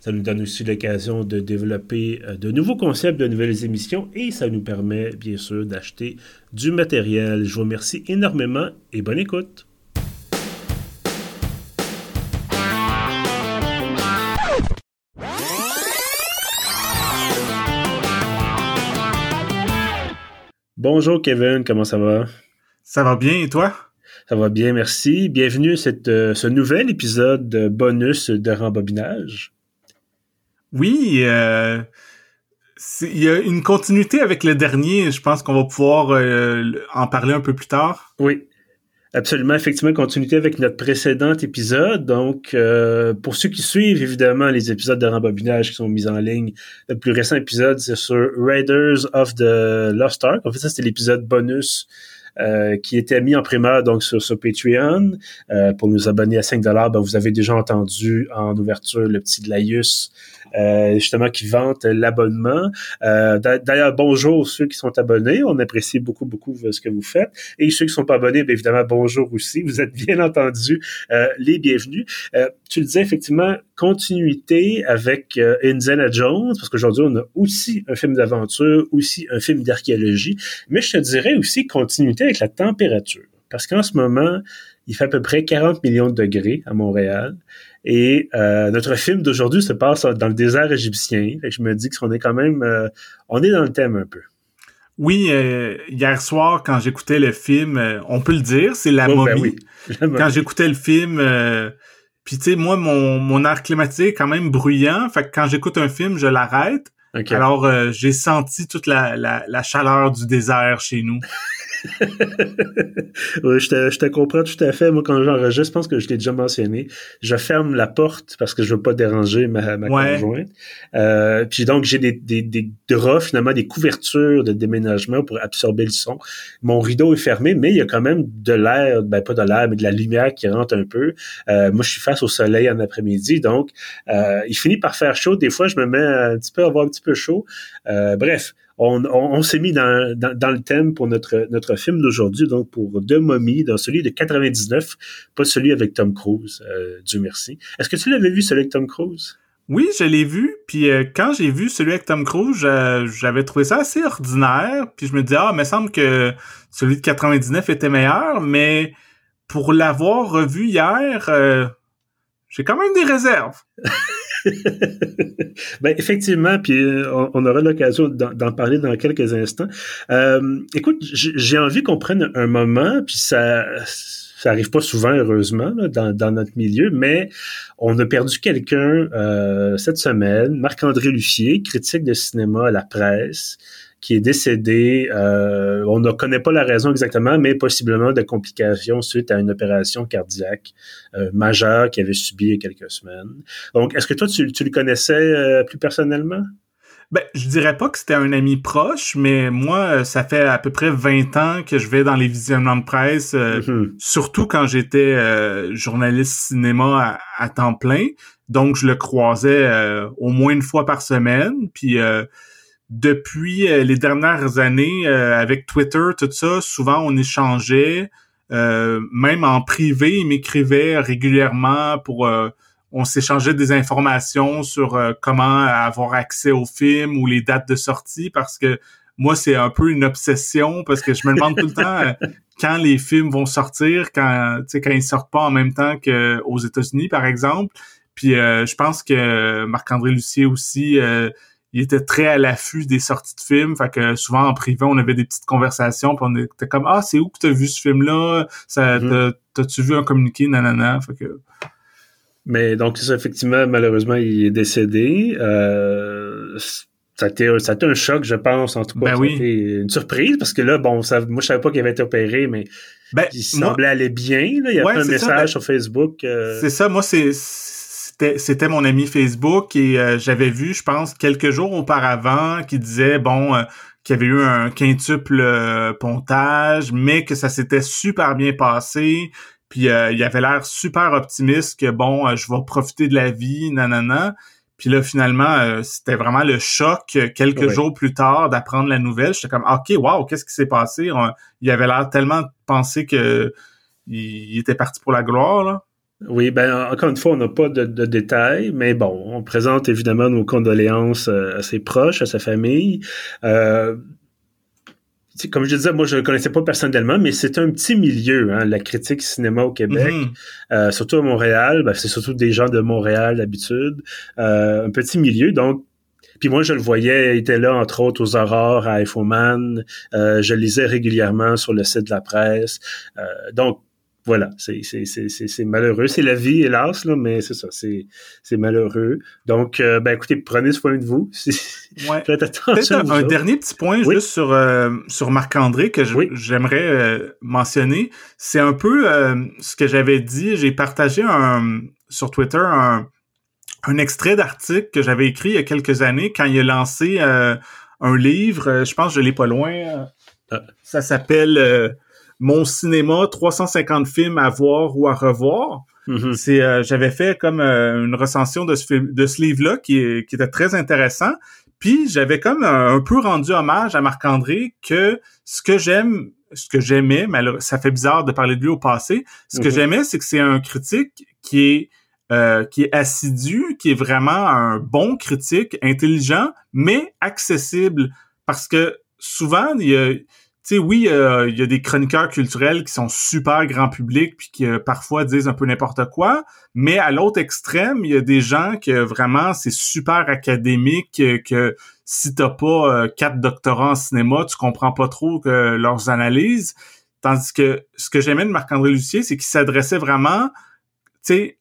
Ça nous donne aussi l'occasion de développer euh, de nouveaux concepts, de nouvelles émissions et ça nous permet bien sûr d'acheter du matériel. Je vous remercie énormément et bonne écoute. Bonjour Kevin, comment ça va? Ça va bien et toi? Ça va bien, merci. Bienvenue à euh, ce nouvel épisode de bonus de rembobinage. Oui, euh, il y a une continuité avec le dernier. Je pense qu'on va pouvoir euh, en parler un peu plus tard. Oui, Absolument, effectivement, continuité avec notre précédent épisode. Donc, euh, pour ceux qui suivent, évidemment, les épisodes de rembobinage qui sont mis en ligne, le plus récent épisode, c'est sur Raiders of the Lost Ark. En fait, ça, c'était l'épisode bonus euh, qui était mis en primeur donc sur, sur Patreon. Euh, pour nous abonner à 5 ben, vous avez déjà entendu en ouverture le petit Laius euh, justement qui vante l'abonnement. Euh, d'ailleurs, bonjour ceux qui sont abonnés. On apprécie beaucoup, beaucoup ce que vous faites. Et ceux qui sont pas abonnés, bien évidemment, bonjour aussi. Vous êtes bien entendu les bienvenus. tu le disais, effectivement, continuité avec Indiana Jones, parce qu'aujourd'hui, on a aussi un film d'aventure, aussi un film d'archéologie, mais je te dirais aussi continuité avec la température. Parce qu'en ce moment, il fait à peu près 40 millions de degrés à Montréal. Et euh, notre film d'aujourd'hui se passe dans le désert égyptien. Et je me dis qu'on est quand même, euh, on est dans le thème un peu. Oui, euh, hier soir, quand j'écoutais le film, on peut le dire, c'est la oh, ben momie. Quand j'écoutais le film, puis tu sais, moi, mon, mon air climatique est quand même bruyant. Fait que quand j'écoute un film, je l'arrête. Alors, j'ai senti toute la, la, la, chaleur du désert chez nous. oui, je te, je te comprends tout à fait. Moi, quand j'enregistre, je pense que je l'ai déjà mentionné. Je ferme la porte parce que je veux pas déranger ma, ma conjointe. Euh, puis donc, j'ai des, des, des draps, finalement, des couvertures de déménagement pour absorber le son. Mon rideau est fermé, mais il y a quand même de l'air, ben pas de l'air, mais de la lumière qui rentre un peu. Euh, moi, je suis face au soleil en après-midi, donc euh, il finit par faire chaud. Des fois, je me mets un petit peu à avoir un petit peu chaud. Euh, bref, on, s'est mis dans, dans, le thème pour notre, notre film d'aujourd'hui, donc pour Deux momies, dans celui de 99, pas celui avec Tom Cruise, euh, Dieu merci. Est-ce que tu l'avais vu, celui avec Tom Cruise? Oui, je l'ai vu, puis euh, quand j'ai vu celui avec Tom Cruise, j'avais trouvé ça assez ordinaire, puis je me disais, ah, il me semble que celui de 99 était meilleur, mais pour l'avoir revu hier, euh, j'ai quand même des réserves. ben, effectivement, puis euh, on, aura l'occasion d'en parler dans quelques instants. Euh, écoute, j'ai envie qu'on prenne un moment, puis ça ça arrive pas souvent, heureusement, dans, dans, notre milieu, mais on a perdu quelqu'un euh, cette semaine, Marc-André Lucier, critique de cinéma à la presse, qui est décédé. Euh, on ne connaît pas la raison exactement, mais possiblement de complications suite à une opération cardiaque euh, majeure qu'il avait subie il y a quelques semaines. Donc, est-ce que toi, tu, le connaissais euh, plus personnellement? Ben, je dirais pas que c'était un ami proche, mais moi, ça fait à peu près 20 ans que je vais dans les visionnements de presse, mm-hmm. surtout quand j'étais journaliste cinéma à, à, temps plein. Donc, je le croisais au moins une fois par semaine. Puis, depuis euh, les dernières années, euh, avec Twitter, tout ça, souvent on échangeait, euh, même en privé, il m'écrivait régulièrement pour on s'échangeait des informations sur comment avoir accès au film ou les dates de sortie parce que moi c'est un peu une obsession parce que je me demande tout le temps quand les films vont sortir quand tu quand ils sortent pas en même temps qu'aux États-Unis par exemple. Puis je pense que Marc-André Lucier aussi il était très à l'affût des sorties de films. Fait que souvent en privé, on avait des petites conversations, puis on était comme Ah, c'est où que t'as vu ce film-là? Ça, mm-hmm. T'as-tu vu un communiqué? Nanana. Fait que. Mais donc, ça, effectivement, malheureusement, il est décédé. Euh, ça a, été, ça a été un choc, je pense, en tout cas. Ben oui. une surprise, parce que là, bon, ça, moi, je savais pas qu'il avait été opéré, mais ben, il semblait aller bien. Là. Il y a un message sur Facebook. Euh, c'est ça, moi, c'est c'était c'était mon ami Facebook et euh, j'avais vu, je pense, quelques jours auparavant qui disait bon euh, qu'il y avait eu un quintuple pontage, mais que ça s'était super bien passé. Puis il avait l'air super optimiste que bon, je vais profiter de la vie, nanana. Puis là, finalement, c'était vraiment le choc quelques jours plus tard d'apprendre la nouvelle. J'étais comme, OK, wow, qu'est-ce qui s'est passé? il avait l'air tellement pensé que il, était parti pour la gloire, là. Oui, ben encore une fois, on n'a pas de, détails, mais bon, on présente évidemment nos condoléances euh, à ses proches, à sa famille. Euh, comme je disais, moi je ne connaissais pas personnellement, mais c'est un petit milieu, hein, la critique cinéma au Québec, mm-hmm. euh, surtout à Montréal. Ben, c'est surtout des gens de Montréal d'habitude, un petit milieu. Donc puis moi, je le voyais, il était là, entre autres, aux aurores à Infoman. Euh, je lisais régulièrement sur le site de la presse. Euh, donc, voilà, c'est malheureux. C'est la vie, hélas, là, mais c'est ça, c'est malheureux. Donc, euh, ben écoutez, prenez soin de vous. Ouais. Attention. Un, dernier petit point juste sur, euh, sur Marc-André que j'aimerais euh, mentionner. C'est un peu ce que j'avais dit. J'ai partagé un, sur Twitter un, un extrait d'article que j'avais écrit il y a quelques années quand il a lancé un livre. je pense que je l'ai pas loin. Ah. Ça s'appelle mon cinéma, 350 films à voir ou à revoir. Mm-hmm. C'est, euh, j'avais fait comme euh, une recension de ce, de ce livre-là qui, qui était très intéressant. Puis j'avais comme un, peu rendu hommage à Marc-André que ce que j'aime, ce que j'aimais, mais ça fait bizarre de parler de lui au passé. Ce que mm-hmm. j'aimais, c'est que c'est un critique qui est euh, qui est assidu, qui est vraiment un bon critique, intelligent, mais accessible. Parce que souvent, il y a, sais, oui, il y a des chroniqueurs culturels qui sont super grand public puis qui euh, parfois disent un peu n'importe quoi, mais à l'autre extrême, il y a des gens que vraiment c'est super académique euh, que si t'as pas euh, quatre doctorats en cinéma, tu comprends pas trop leurs analyses. Tandis que ce que j'aimais de Marc-André Lucier, c'est qu'il s'adressait vraiment, tu sais,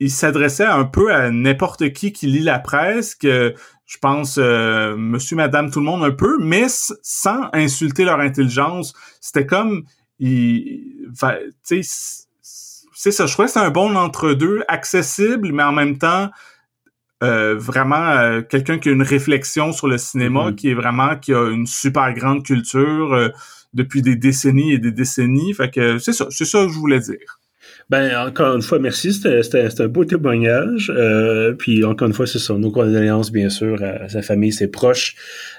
il s'adressait un peu à n'importe qui qui lit la presse, que je pense, euh, monsieur, madame, tout le monde un peu, mais sans insulter leur intelligence. C'était comme, il, tu sais, c'est ça. Je crois que c'est un bon entre-deux, accessible, mais en même temps, euh, vraiment euh, quelqu'un qui a une réflexion sur le cinéma, mm-hmm. qui est vraiment, qui a une super grande culture depuis des décennies et des décennies. Fait que c'est ça, c'est ça que je voulais dire. Ben, encore une fois, merci. C'était un beau témoignage. Euh, puis, encore une fois, c'est ça. Nos condoléances, bien sûr, à sa famille, ses proches.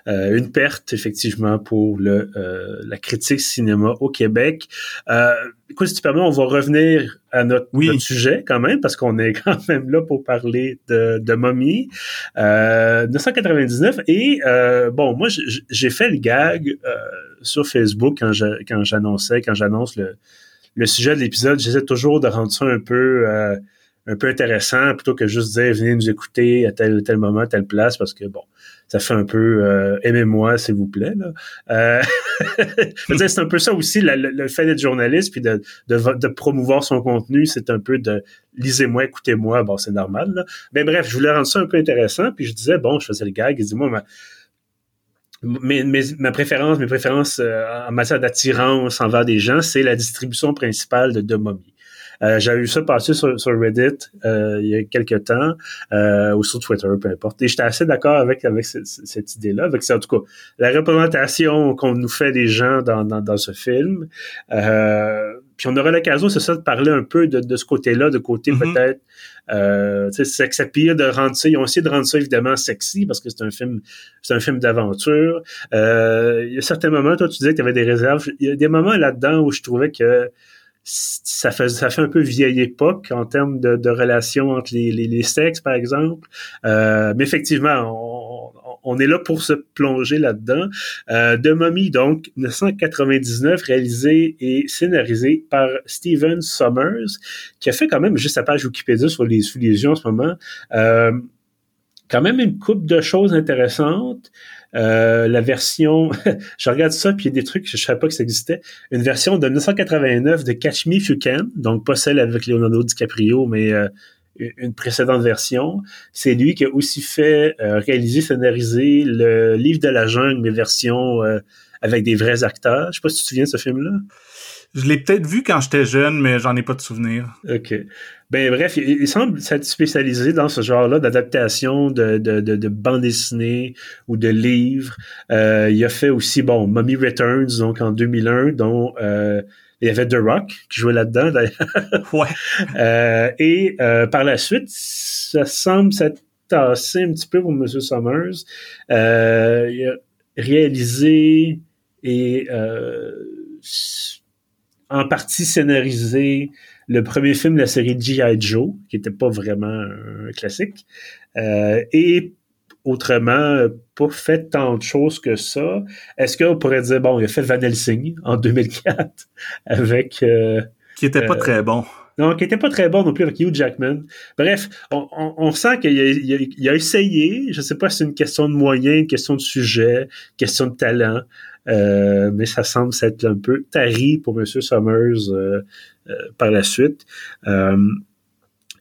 Euh, une perte, effectivement, pour le euh, la critique cinéma au Québec. Euh, écoute, si tu permets, on va revenir à notre, oui. sujet quand même, parce qu'on est quand même là pour parler de, de Mommy. Euh, 1999. Et, euh, bon, moi, j'ai fait le gag sur Facebook quand j'annonçais, quand j'annonce le le sujet de l'épisode, j'essaie toujours de rendre ça un peu euh, un peu intéressant plutôt que juste dire venez nous écouter à tel tel moment, telle place, parce que bon, ça fait un peu euh, aimez-moi, s'il vous plaît. Euh, c'est un peu ça aussi, le, fait d'être journaliste puis de, de, promouvoir son contenu, c'est un peu de lisez-moi, écoutez-moi, bon, c'est normal. Mais bref, je voulais rendre ça un peu intéressant, puis je disais, bon, je faisais le gag, dis-moi, ma, mais, ma préférence, mes préférences euh, en matière d'attirance envers des gens, c'est la distribution principale de, momies. Euh, J'avais vu ça passer sur, sur Reddit euh, il y a quelques temps, euh, ou sur Twitter, peu importe. Et j'étais assez d'accord avec, avec cette, cette idée-là. Avec ça, en tout cas, la représentation qu'on nous fait des gens dans, dans, dans ce film. Euh, puis on aura l'occasion, c'est ça, de parler un peu de, de ce côté-là, de côté mm-hmm. peut-être euh, c'est pire de rendre ça. Ils ont essayé de rendre ça évidemment sexy parce que c'est un film, c'est un film d'aventure. Euh, il y a certains moments, toi, tu disais que tu avais des réserves. Il y a des moments là-dedans où je trouvais que ça fait ça fait un peu vieille époque en termes de, de relations entre les, les, les sexes par exemple euh, mais effectivement on, on, est là pour se plonger là-dedans. Euh, de Mommy donc 1999 réalisé et scénarisé par Steven Summers qui a fait quand même juste sa page Wikipédia sur les sous les en ce moment. Euh, quand même une coupe de choses intéressantes. Euh, la version, je regarde ça, puis il y a des trucs, je ne savais pas que ça existait. Une version de 1989 de Catch Me If You Can, donc pas celle avec Leonardo DiCaprio, mais euh, une précédente version. C'est lui qui a aussi fait euh, réaliser, scénariser le livre de la jungle, mais version avec des vrais acteurs. Je sais pas si tu te souviens de ce film-là. Je l'ai peut-être vu quand j'étais jeune, mais j'en ai pas de souvenir. OK. Ben bref, il, semble s'être spécialisé dans ce genre-là d'adaptation de, de, de, de bande dessinée ou de livres. Euh, il a fait aussi, bon, Mummy Returns, donc en 2001, dont euh, il y avait The Rock qui jouait là-dedans, d'ailleurs. ouais. Euh, et euh, par la suite, ça semble s'être tassé un petit peu pour M. Summers. Euh, il a réalisé et en partie scénarisé le premier film de la série G.I. Joe, qui était pas vraiment un classique, euh, et autrement, pas fait tant de choses que ça. Est-ce qu'on pourrait dire, bon, il a fait Van Helsing en 2004 avec... Euh, qui était pas euh, très bon. Non, qui était pas très bon non plus avec Hugh Jackman. Bref, on, on, sent qu'il a, il a, essayé. Je sais pas si c'est une question de moyens, une question de sujet, question de talent. Euh, mais ça semble être un peu tari pour M. Summers euh, euh, par la suite.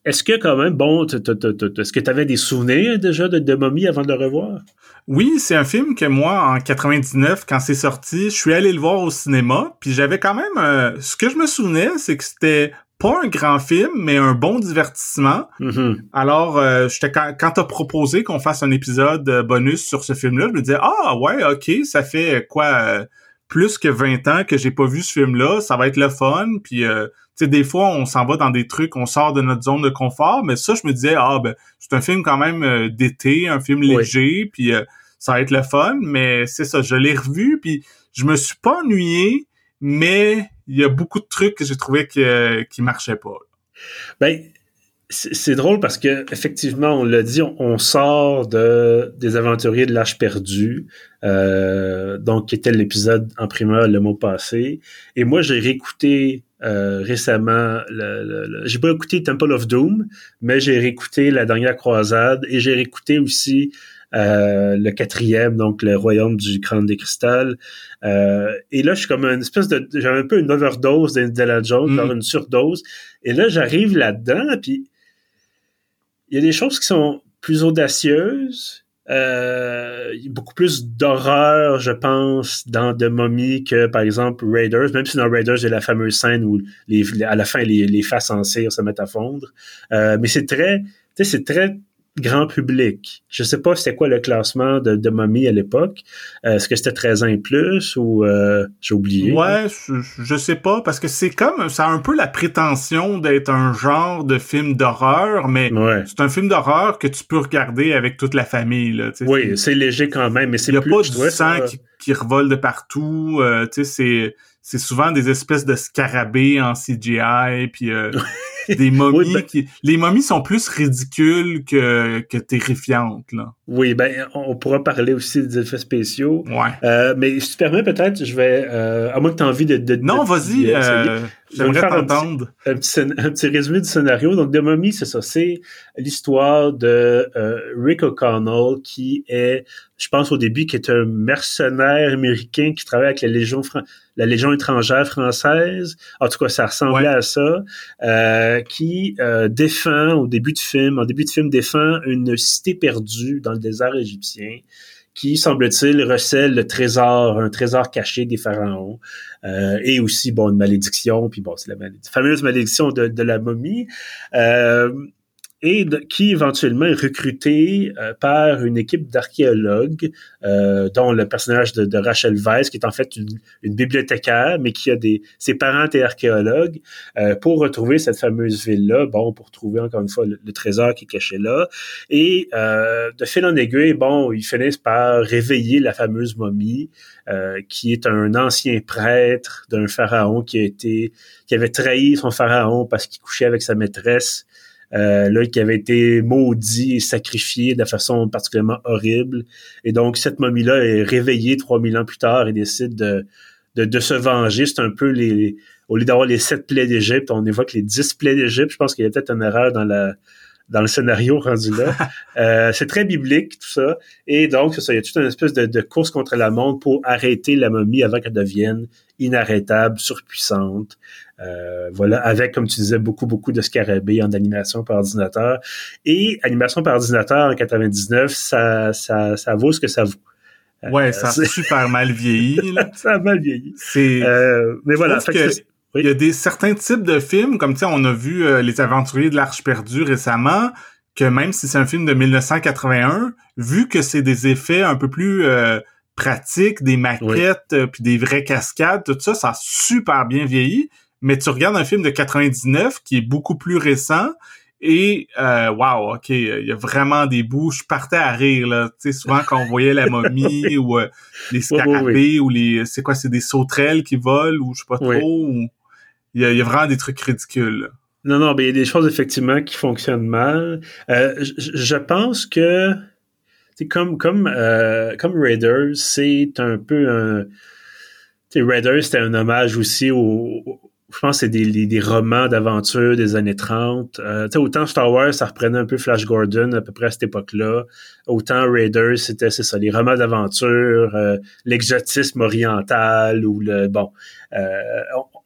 Est-ce que quand même, bon, est-ce que tu avais des souvenirs déjà de, de Mommy avant de le revoir? Oui, c'est un film que moi, en 99, quand c'est sorti, je suis allé le voir au cinéma, puis j'avais quand même... ce que je me souvenais, c'est que c'était pas un grand film, mais un bon divertissement. Mm-hmm. Alors, euh, quand, quand t'as proposé qu'on fasse un épisode euh, bonus sur ce film-là, je me disais ah ouais, ok, ça fait quoi euh, plus que 20 ans que j'ai pas vu ce film-là, ça va être le fun. Puis, tu sais, des fois, on s'en va dans des trucs, on sort de notre zone de confort, mais ça, je me disais ah ben c'est un film quand même d'été, un film léger, puis ça va être le fun. Mais c'est ça, je l'ai revu, puis je me suis pas ennuyé, mais il y a beaucoup de trucs que j'ai trouvé que, qui marchaient pas. Ben, c'est drôle parce que effectivement, on l'a dit, on, sort de des aventuriers de l'âge perdu, euh, donc qui était l'épisode en primeur le mois passé. Et moi, j'ai réécouté euh, récemment, le, j'ai pas écouté Temple of Doom, mais j'ai réécouté La Dernière Croisade et j'ai réécouté aussi euh, le quatrième, donc le royaume du crâne des cristal. Euh, et là, je suis comme une espèce de... J'ai un peu une overdose d'Indiana Jones, mm. une surdose. Et là, j'arrive là-dedans, puis il y a des choses qui sont plus audacieuses. Euh, il y a beaucoup plus d'horreur, je pense, dans The Mummy que, par exemple, Raiders. Même si dans Raiders, il y a la fameuse scène où les, à la fin, les, les faces en cire se mettent à fondre. Euh, mais c'est très, c'est très grand public. Je sais pas c'était quoi le classement de, de Mommy à l'époque. Euh, est-ce que c'était 13 ans et plus ou euh, j'ai oublié? Ouais, je, sais pas parce que c'est comme ça a un peu la prétention d'être un genre de film d'horreur, mais c'est un film d'horreur que tu peux regarder avec toute la famille. Là, oui, c'est léger quand même, mais c'est plus... Il n'y a pas du sang qui, qui, revole de partout. Euh, tu sais, c'est c'est souvent des espèces de scarabées en CGI, puis euh, des momies ben qui... Les momies sont plus ridicules que, que terrifiantes, là. Oui, ben, on pourra parler aussi des effets spéciaux. Ouais. Euh, mais si tu permets, peut-être, je vais... Euh, à moins que tu aies envie de... de non, vas-y, euh, j'aimerais t'entendre. Un, petit, un petit résumé du scénario. Donc, The Mummy, c'est ça. C'est l'histoire de Rick O'Connell, qui est, je pense au début, qui est un mercenaire américain qui travaille avec la Légion française la Légion étrangère française, en tout cas ça ressemblait à ça, euh, qui euh, défend au début du film, en début de film défend une cité perdue dans le désert égyptien qui, semble-t-il, recèle le trésor, un trésor caché des pharaons, euh, et aussi, bon, une malédiction, puis bon, c'est la fameuse malédiction de, de la momie. Euh, et qui éventuellement est recruté euh, par une équipe d'archéologues, euh, dont le personnage de, Rachel Weisz, qui est en fait une, bibliothécaire, mais qui a des ses parents étaient archéologues, euh, pour retrouver cette fameuse ville-là, bon, pour trouver encore une fois le, trésor qui est caché là. Et de fil en aiguille, bon, ils finissent par réveiller la fameuse momie, qui est un ancien prêtre d'un pharaon qui a été qui avait trahi son pharaon parce qu'il couchait avec sa maîtresse euh, là, qui avait été maudit et sacrifié de façon particulièrement horrible. Et donc, cette momie-là est réveillée 3000 ans plus tard et décide de, de, de se venger. C'est un peu les... Au lieu d'avoir les sept plaies d'Égypte, on évoque les dix plaies d'Égypte. Je pense qu'il y a peut-être une erreur dans la dans le scénario rendu là. euh, c'est très biblique, tout ça. Et donc, ça, il y a toute une espèce de, de course contre la montre pour arrêter la momie avant qu'elle devienne inarrêtable, surpuissante. Euh, voilà, avec, comme tu disais, beaucoup, beaucoup de scarabées en animation par ordinateur. Et animation par ordinateur en 99, ça, ça, ça vaut ce que ça vaut. Ouais, ça a super mal vieilli. ça a mal vieilli. C'est. Euh, mais voilà. que il y a des certains types de films, comme tu sais, on a vu euh, Les Aventuriers de l'Arche perdue récemment, que même si c'est un film de 1981, vu que c'est des effets un peu plus euh, pratiques, des maquettes, euh, puis des vraies cascades, tout ça, ça a super bien vieilli. Mais tu regardes un film de 99 qui est beaucoup plus récent et euh, wow, ok, il y a vraiment des bouts. Je partais à rire là. Tu sais, souvent quand on voyait la momie ou les scarabées ou les, c'est quoi, c'est des sauterelles qui volent ou je sais pas trop. Il y, a, vraiment des trucs ridicules. Non, non, mais il y a des choses effectivement qui fonctionnent mal. Euh, je, pense que comme comme euh, comme Raiders, c'est un peu un. Raiders, c'était un hommage aussi au, je pense que c'est des, des, romans d'aventure des années 30. Euh, autant Star Wars, ça reprenait un peu Flash Gordon à peu près à cette époque-là. Autant Raiders, c'était c'est ça, les romans d'aventure, euh, l'exotisme oriental ou le bon. Euh,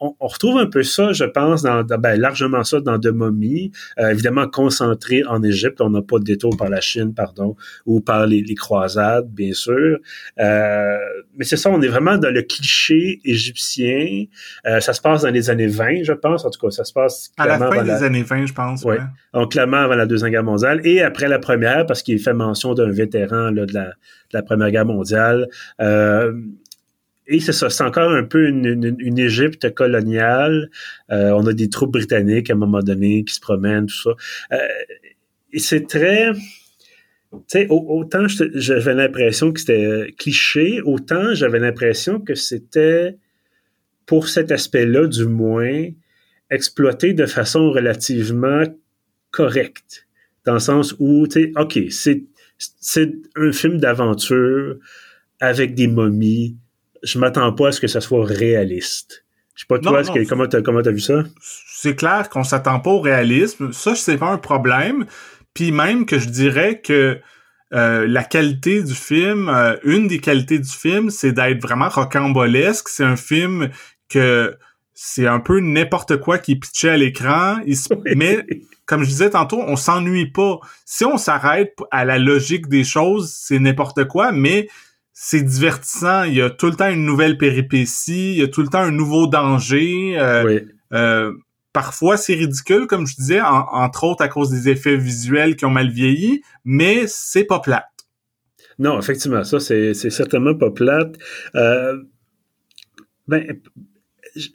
on, retrouve un peu ça, je pense, dans, ben, largement ça dans De Momies, euh, évidemment concentré en Égypte. On n'a pas de détour par la Chine, pardon, ou par les, croisades, bien sûr. Euh, mais c'est ça, on est vraiment dans le cliché égyptien. Euh, ça se passe dans les années 20, je pense. En tout cas, ça se passe à la fin des années 20, je pense. Oui. Donc clairement avant la deuxième guerre mondiale et après la première, parce qu'il fait mention d'un vétéran là, de, la, de, la, première guerre mondiale. Euh, et c'est ça, c'est encore un peu une, une, Égypte coloniale. Euh, on a des troupes britanniques à un moment donné qui se promènent, tout ça. Euh, et c'est très... Tu sais, autant j'avais l'impression que c'était cliché, autant j'avais l'impression que c'était, pour cet aspect-là du moins, exploité de façon relativement correcte. Dans le sens où, tu sais, OK, c'est un film d'aventure avec des momies, je m'attends pas à ce que ça soit réaliste. Je sais pas toi, que, comment t'as comment as vu ça? C'est clair qu'on s'attend pas au réalisme. Ça, c'est pas un problème. Puis même que je dirais que euh, la qualité du film, euh, une des qualités du film, c'est d'être vraiment rocambolesque. C'est un film que c'est un peu n'importe quoi qui pitché à l'écran. Mais comme je disais tantôt, on s'ennuie pas. Si on s'arrête à la logique des choses, c'est n'importe quoi, mais c'est divertissant. Il y a tout le temps une nouvelle péripétie, il y a tout le temps un nouveau danger. Euh, euh, parfois, c'est ridicule, comme je disais, entre autres à cause des effets visuels qui ont mal vieilli, mais c'est pas plate. Non, effectivement, ça, c'est certainement pas plate. Euh, ben,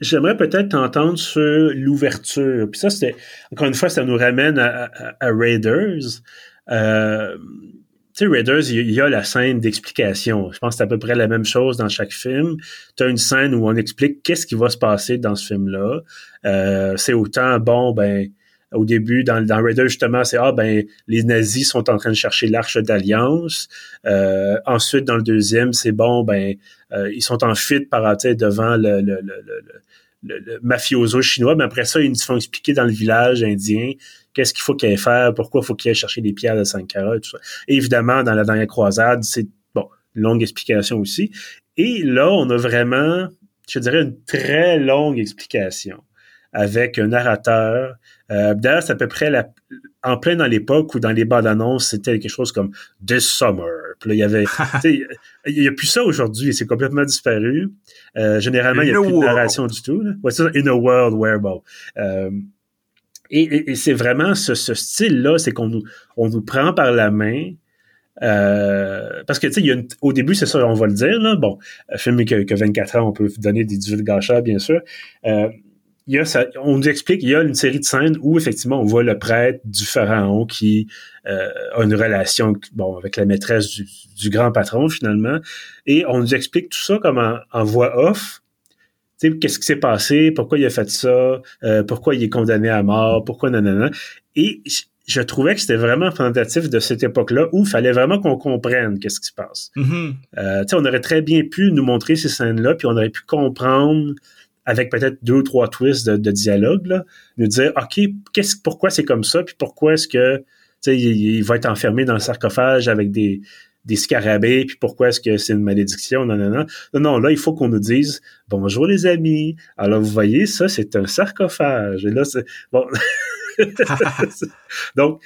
j'aimerais peut-être t'entendre sur l'ouverture. Puis ça, c'était, encore une fois, ça nous ramène à, à Raiders. Euh, tu sais, Raiders, il y a la scène d'explication. Je pense que c'est à peu près la même chose dans chaque film. Tu as une scène où on explique qu'est-ce qui va se passer dans ce film-là. Euh, c'est autant, bon, ben, au début, dans, Raiders, justement, c'est, ah, ben, les nazis sont en train de chercher l'arche d'alliance. Euh, ensuite, dans le deuxième, c'est, bon, ben, euh, ils sont en fuite par, devant le, le, le, le, le mafioso chinois, mais après ça, ils nous font expliquer dans le village indien qu'est-ce qu'il faut qu'il aille faire, pourquoi il faut qu'il aille chercher des pierres de Sankara et tout ça. évidemment, dans la dernière croisade, c'est bon, une longue explication aussi. Et là, on a vraiment, je dirais, une très longue explication avec un narrateur. Euh, D'ailleurs, c'est à peu près la, en plein dans l'époque où dans les bandes annonces, c'était quelque chose comme This Summer. Puis là, il y avait, il y a plus ça aujourd'hui, c'est complètement disparu. Euh, généralement, il n'y a plus de narration du tout. Là. Ouais, ça, in a world where, bon. Euh, et, c'est vraiment ce, style-là, c'est qu'on nous, on nous prend par la main. Euh, parce que, tu sais, au début, c'est ça, on va le dire, là. Bon, film que, que 24 ans, on peut donner des divulgateurs, bien sûr. Euh, y a ça, on nous explique, il y a une série de scènes où, effectivement, on voit le prêtre du pharaon qui euh, a une relation, bon, avec la maîtresse du, grand patron, finalement. Et on nous explique tout ça comme en voix off qu'est-ce qui s'est passé, pourquoi il a fait ça, euh, pourquoi il est condamné à mort, pourquoi nanana? Et je trouvais que c'était vraiment représentatif de cette époque-là où il fallait vraiment qu'on comprenne qu'est-ce qui se passe. Mm-hmm. Euh, on aurait très bien pu nous montrer ces scènes-là, puis on aurait pu comprendre avec peut-être deux ou trois twists de, dialogue, là, nous dire, OK, qu'est-ce, pourquoi c'est comme ça, puis pourquoi est-ce que il, il va être enfermé dans le sarcophage avec des, des scarabées, puis pourquoi est-ce que c'est une malédiction, non, non, non. Non, non, là, il faut qu'on nous dise Bonjour les amis. Alors, vous voyez, ça, c'est un sarcophage. Et là, c'est. Bon. Donc,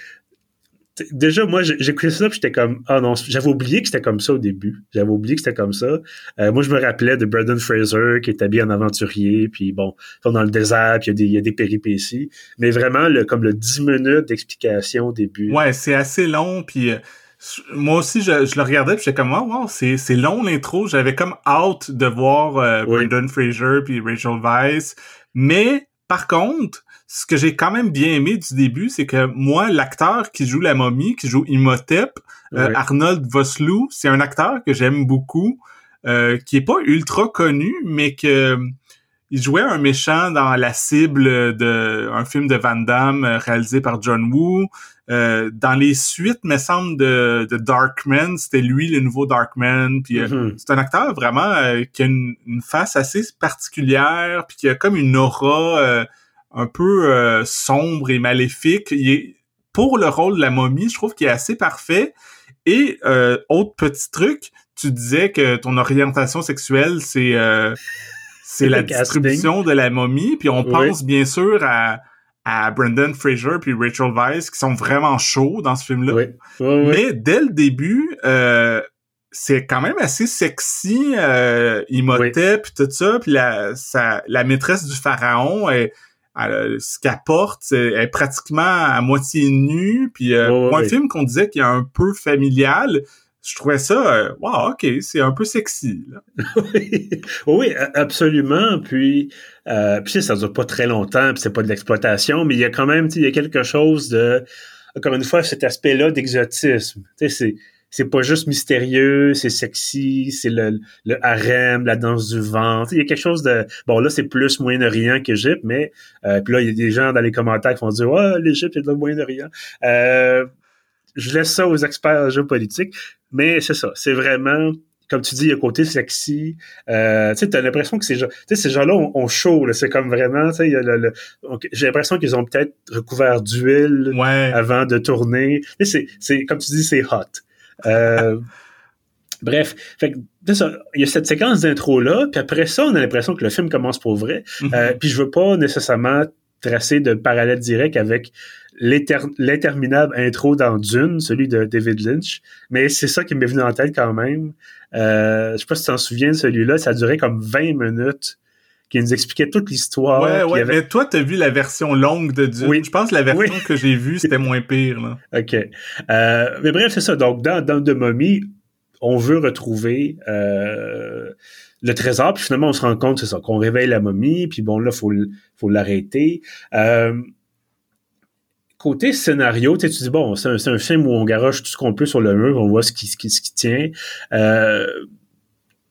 déjà, moi, j'écoutais ça, puis j'étais comme, ah non, j'avais oublié que c'était comme ça au début. J'avais oublié que c'était comme ça. Euh, moi, je me rappelais de Brendan Fraser, qui est habillé en aventurier, puis bon, dans le désert, puis il y, a des péripéties. Mais vraiment, le, comme le 10 minutes d'explication au début. Ouais, c'est assez long, puis euh, moi aussi, je, le regardais, puis j'étais comme, oh, wow, c'est, c'est long l'intro. J'avais comme hâte de voir euh, Brendan Fraser puis Rachel Weisz. Mais, par contre, ce que j'ai quand même bien aimé du début, c'est que moi, l'acteur qui joue la momie, qui joue Imhotep, euh, Arnold Vosloo, c'est un acteur que j'aime beaucoup, euh, qui est pas ultra connu, mais que il jouait un méchant dans la cible de un film de Van Damme euh, réalisé par John Woo. Dans les suites, me semble, de, de Darkman, c'était lui le nouveau Darkman. Puis mm-hmm. c'est un acteur vraiment qui a une, une, face assez particulière, puis qui a comme une aura un peu euh, sombre et maléfique. Il est, pour le rôle de la momie, je trouve qu'il est assez parfait. Et euh, autre petit truc, tu disais que ton orientation sexuelle, c'est euh, c'est la distribution de la momie. Puis on pense bien sûr à, à Brendan Fraser puis Rachel Weisz qui sont vraiment chauds dans ce film-là. Mais dès le début, euh, c'est quand même assez sexy, euh, Imhotep puis tout ça. Puis la, la maîtresse du pharaon est ce qu'elle porte, elle est pratiquement à moitié nue. Puis euh, pour un film qu'on disait qu'il est un peu familial, je trouvais ça, euh, wow, ok, c'est un peu sexy. oui, absolument. Puis, euh, puis ça dure pas très longtemps, puis c'est pas de l'exploitation, mais il y a quand même, il y a quelque chose de, encore une fois, cet aspect-là d'exotisme. C'est c'est pas juste mystérieux, c'est sexy, c'est le, le harem, la danse du ventre. Il y a quelque chose de... Bon, là, c'est plus Moyen-Orient qu'Égypte, mais... Euh, puis là, il y a des gens dans les commentaires qui vont dire « Ouais, l'Égypte est de Moyen-Orient. Euh, je laisse ça aux experts géopolitiques, mais c'est ça. C'est vraiment comme tu dis, il y a côté sexy. Euh, tu sais, l'impression que ces gens, ces gens-là ont, chaud. C'est comme vraiment, tu sais, j'ai l'impression qu'ils ont peut-être recouvert d'huile avant de tourner. C'est, c'est, comme tu dis, c'est hot. Euh, bref, fait il y a cette séquence d'intro-là, puis après ça, on a l'impression que le film commence pour vrai. Mhm. Euh, puis je veux pas nécessairement tracer de parallèle direct avec l'interminable intro dans Dune, celui de David Lynch, mais c'est ça qui m'est venu en tête quand même. Euh, je sais pas si tu t'en souviens celui-là, ça durait comme 20 minutes qui nous expliquait toute l'histoire. Ouais, ouais, mais toi, t'as vu la version longue de Dune? Oui. Je pense que la version que j'ai vue, c'était moins pire, là. OK. Euh, mais bref, c'est ça. Donc, dans, dans The Mummy, on veut retrouver euh, le trésor, puis finalement, on se rend compte, c'est ça, qu'on réveille la momie, puis bon, là, faut, faut l'arrêter. Euh, côté scénario, tu dis, bon, c'est un, film où on garoche tout ce qu'on peut sur le mur, on voit ce qui, ce qui, tient. Euh,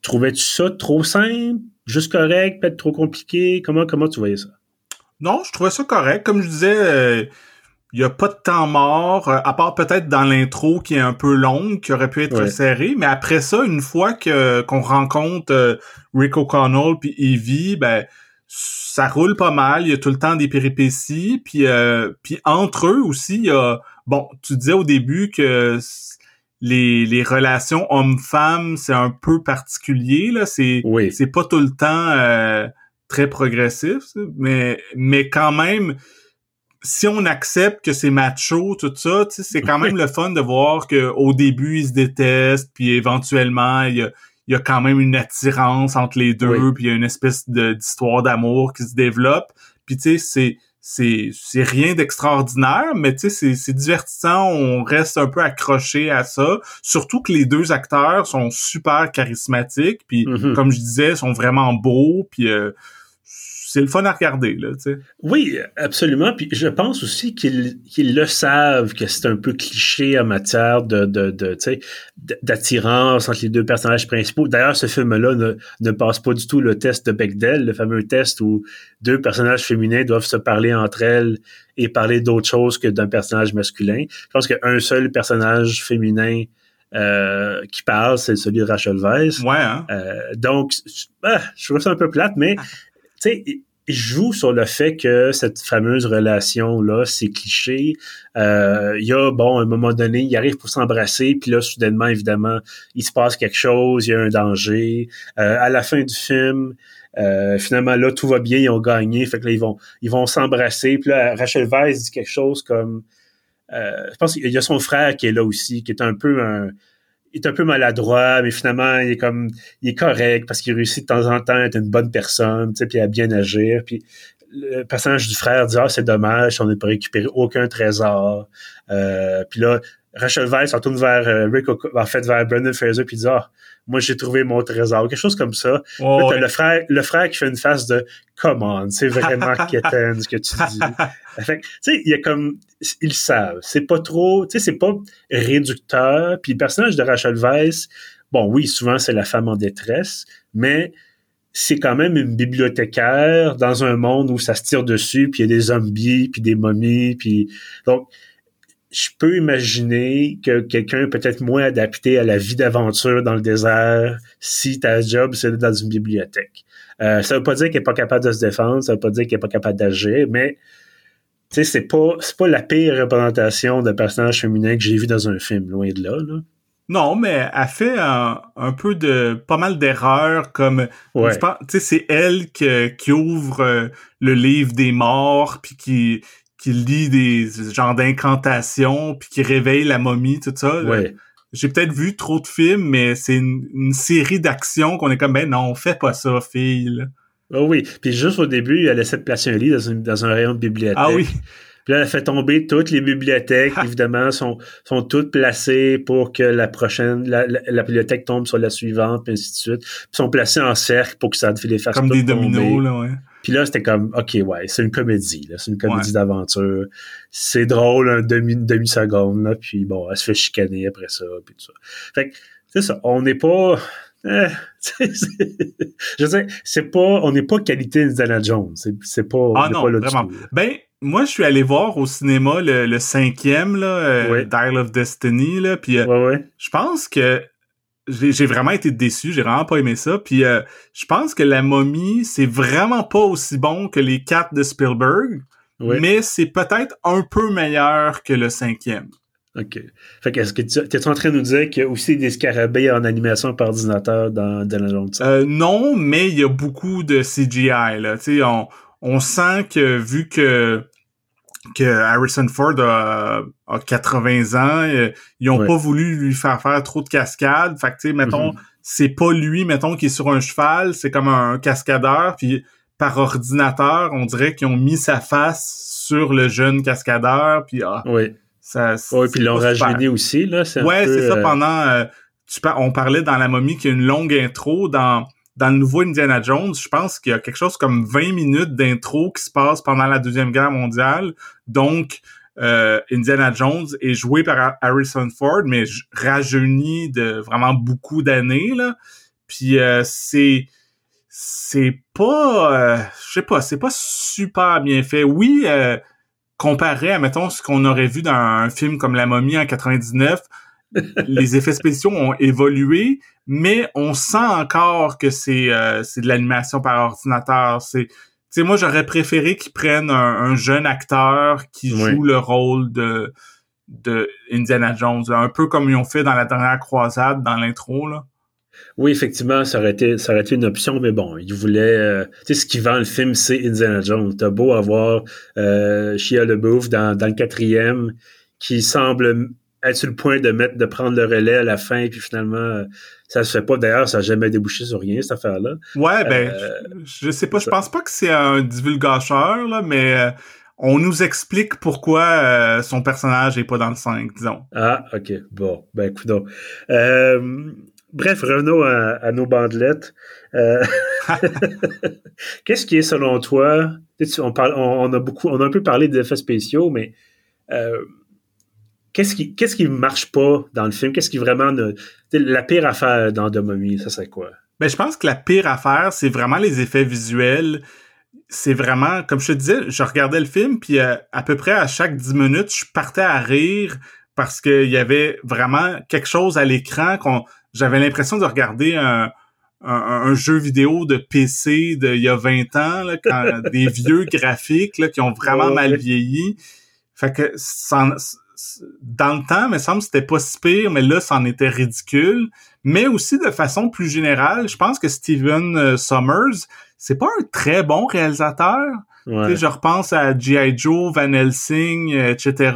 Trouvais-tu ça trop simple? juste correct, peut-être trop compliqué? Comment, comment tu voyais ça? Non, je trouvais ça correct. Comme je disais, il euh, n'y a pas de temps mort, euh, à part peut-être dans l'intro qui est un peu longue, qui aurait pu être serrée. Mais après ça, une fois que qu'on rencontre euh, Rick O'Connell puis Evie, ben ça roule pas mal. Il y a tout le temps des péripéties. Puis, puis entre eux aussi, il y a... Bon, tu disais au début que les, les relations hommes-femmes, c'est un peu particulier. Là. C'est, c'est pas tout le temps euh, très progressif, mais, mais quand même, si on accepte que c'est macho, tout ça, c'est quand même le fun de voir qu'au début, ils se détestent, puis éventuellement, il y a, y a quand même une attirance entre les deux, puis il y a une espèce d'histoire d'amour qui se développe. Puis tu sais, c'est c'est c'est rien d'extraordinaire, mais tu sais c'est divertissant, on reste un peu accroché à ça. Surtout que les deux acteurs sont super charismatiques, puis mm-hmm. comme je disais, sont vraiment beaux, puis euh, c'est le fun à regarder, là, tu sais. Oui, absolument. Puis je pense aussi qu'ils le savent que c'est un peu cliché en matière de, d'attirance entre les deux personnages principaux. D'ailleurs, ce film-là ne, ne passe pas du tout le test de Bechdel, le fameux test où deux personnages féminins doivent se parler entre elles et parler d'autre chose que d'un personnage masculin. Je pense qu'un seul personnage féminin euh, qui parle, c'est celui de Rachel Weisz. Ouais, hein? euh, donc, ah, je trouve ça un peu plate, mais tu sais, il joue sur le fait que cette fameuse relation-là, c'est cliché. Euh, il y a, bon, à un moment donné, il arrive pour s'embrasser, puis là, soudainement, évidemment, il se passe quelque chose, il y a un danger. Euh, à la fin du film, euh, finalement, là, tout va bien, ils ont gagné. Fait que là, ils vont ils vont s'embrasser. Puis là, Rachel Weisz dit quelque chose comme je pense qu'il y a son frère qui est là aussi, qui est un peu un il est un peu maladroit, mais finalement, il est comme, il est correct parce qu'il réussit de temps en temps à être une bonne personne, tu puis à bien agir. Puis le personnage du frère dit, ah, c'est dommage, on n'a pas récupéré aucun trésor. Euh, puis là, Rachel Weisz tourne vers euh, Rick, en fait, vers Brendan Fraser, puis dit, ah, moi j'ai trouvé mon trésor, quelque chose comme ça. Oh, le frère, le frère qui fait une face de Come c'est vraiment quétaine ce que tu dis. fait tu sais, il y a comme ils savent, c'est pas trop, tu sais, c'est pas réducteur. Puis le personnage de Rachel Weisz, bon oui, souvent c'est la femme en détresse, mais c'est quand même une bibliothécaire dans un monde où ça se tire dessus, puis il y a des zombies, puis des momies, puis donc je peux imaginer que quelqu'un peut-être moins adapté à la vie d'aventure dans le désert si ta job c'est dans une bibliothèque. Euh, ça veut pas dire qu'elle est pas capable de se défendre, ça veut pas dire qu'elle est pas capable d'agir, mais tu sais c'est pas c'est pas la pire représentation de personnage féminin que j'ai vu dans un film, loin de là. là. Non, mais elle fait un, peu de pas mal d'erreurs comme tu sais c'est elle qui ouvre euh, le livre des morts puis qui qui lit des genres d'incantations puis qui réveille la momie tout ça. Ouais. J'ai peut-être vu trop de films mais c'est une, série d'actions qu'on est comme ben non, on fait pas ça fille. Oh oui, puis juste au début, elle essaie de placer un lit dans, dans un rayon de bibliothèque. Ah oui. Puis là, elle fait tomber toutes les bibliothèques, évidemment, sont, sont toutes placées pour que la prochaine, la, la, bibliothèque tombe sur la suivante, puis ainsi de suite. Puis sont placées en cercle pour que ça les fasse Comme des dominos, là, ouais. Puis là, c'était comme, OK, ouais, c'est une comédie, là. C'est une comédie d'aventure. C'est drôle, un demi, demi-seconde, là. Puis bon, elle se fait chicaner après ça, puis tout ça. Fait que, c'est ça. On n'est pas... Eh, je sais, c'est pas, on n'est pas qualité Indiana Jones. C'est pas, ah non, vraiment. Ben, moi, je suis allé voir au cinéma le, cinquième, là, euh, Dial of Destiny, là, puis euh, je pense que j'ai vraiment été déçu, j'ai vraiment pas aimé ça. Puis euh, je pense que la momie, c'est vraiment pas aussi bon que les quatre de Spielberg, mais c'est peut-être un peu meilleur que le cinquième. OK. Fait qu'est-ce que tu es en train de nous dire qu'il y a aussi des scarabées en animation par ordinateur dans Indiana Jones? Euh, non, mais il y a beaucoup de CGI, là. Tu sais, on, on sent que vu que que Harrison Ford a, 80 ans, euh, ils ont pas voulu lui faire faire trop de cascades. Fait que, tu sais, mettons, mm-hmm. c'est pas lui, mettons, qui est sur un cheval, c'est comme un, cascadeur, puis par ordinateur, on dirait qu'ils ont mis sa face sur le jeune cascadeur, puis ah, oui. ça... Oui, puis ils l'ont rajeuni aussi, là. Ouais, c'est ça, euh, pendant... Euh, tu, on parlait dans La momie qu'il y a une longue intro dans dans le nouveau Indiana Jones, je pense qu'il y a quelque chose comme 20 minutes d'intro qui se passe pendant la Deuxième Guerre mondiale. Donc, euh, Indiana Jones est joué par Harrison Ford, mais rajeuni de vraiment beaucoup d'années. Là. Puis euh, c'est c'est pas euh, je sais pas, c'est pas super bien fait. Oui, comparé à mettons ce qu'on aurait vu dans un film comme La Momie en 99, les effets spéciaux ont évolué, mais on sent encore que c'est euh, de l'animation par ordinateur. C'est sais, moi j'aurais préféré qu'ils prennent un, jeune acteur qui joue le rôle de de Indiana Jones, un peu comme ils ont fait dans la dernière croisade dans l'intro là. Oui, effectivement, ça aurait été, ça aurait été une option, mais bon, ils voulaient... Euh, tu sais, ce qui vend le film, c'est Indiana Jones. T'as beau avoir euh, Shia LeBouf dans, dans le quatrième, qui semble être sur le point de mettre de prendre le relais à la fin puis finalement euh, ça se fait pas. D'ailleurs ça n'a jamais débouché sur rien cette affaire là ouais ben euh, je, sais pas je pense pas que c'est un divulgateur là mais euh, on nous explique pourquoi son personnage est pas dans le 5 disons. Ah ok. Bon ben écoute donc. Bref revenons à, nos bandelettes. Qu'est-ce qui est selon toi on parle on, a beaucoup on a un peu parlé des effets spéciaux mais qu'est-ce qui qu'est-ce qui marche pas dans le film? Qu'est-ce qui vraiment ne, la pire affaire dans Mummy, ça serait quoi? Ben je pense que la pire affaire, c'est vraiment les effets visuels. C'est vraiment comme je te disais, je regardais le film puis euh, à peu près à chaque 10 minutes, je partais à rire parce qu'il y avait vraiment quelque chose à l'écran qu'on j'avais l'impression de regarder un, un, jeu vidéo de PC d'il y a 20 ans, là, quand, des vieux graphiques là, qui ont vraiment mal vieilli. Fait que ça, dans le temps, il me semble que c'était pas si pire, mais là, c'en était ridicule. Mais aussi, de façon plus générale, je pense que Steven euh, Summers, c'est pas un très bon réalisateur. Je repense à G.I. Joe, Van Helsing, euh, etc.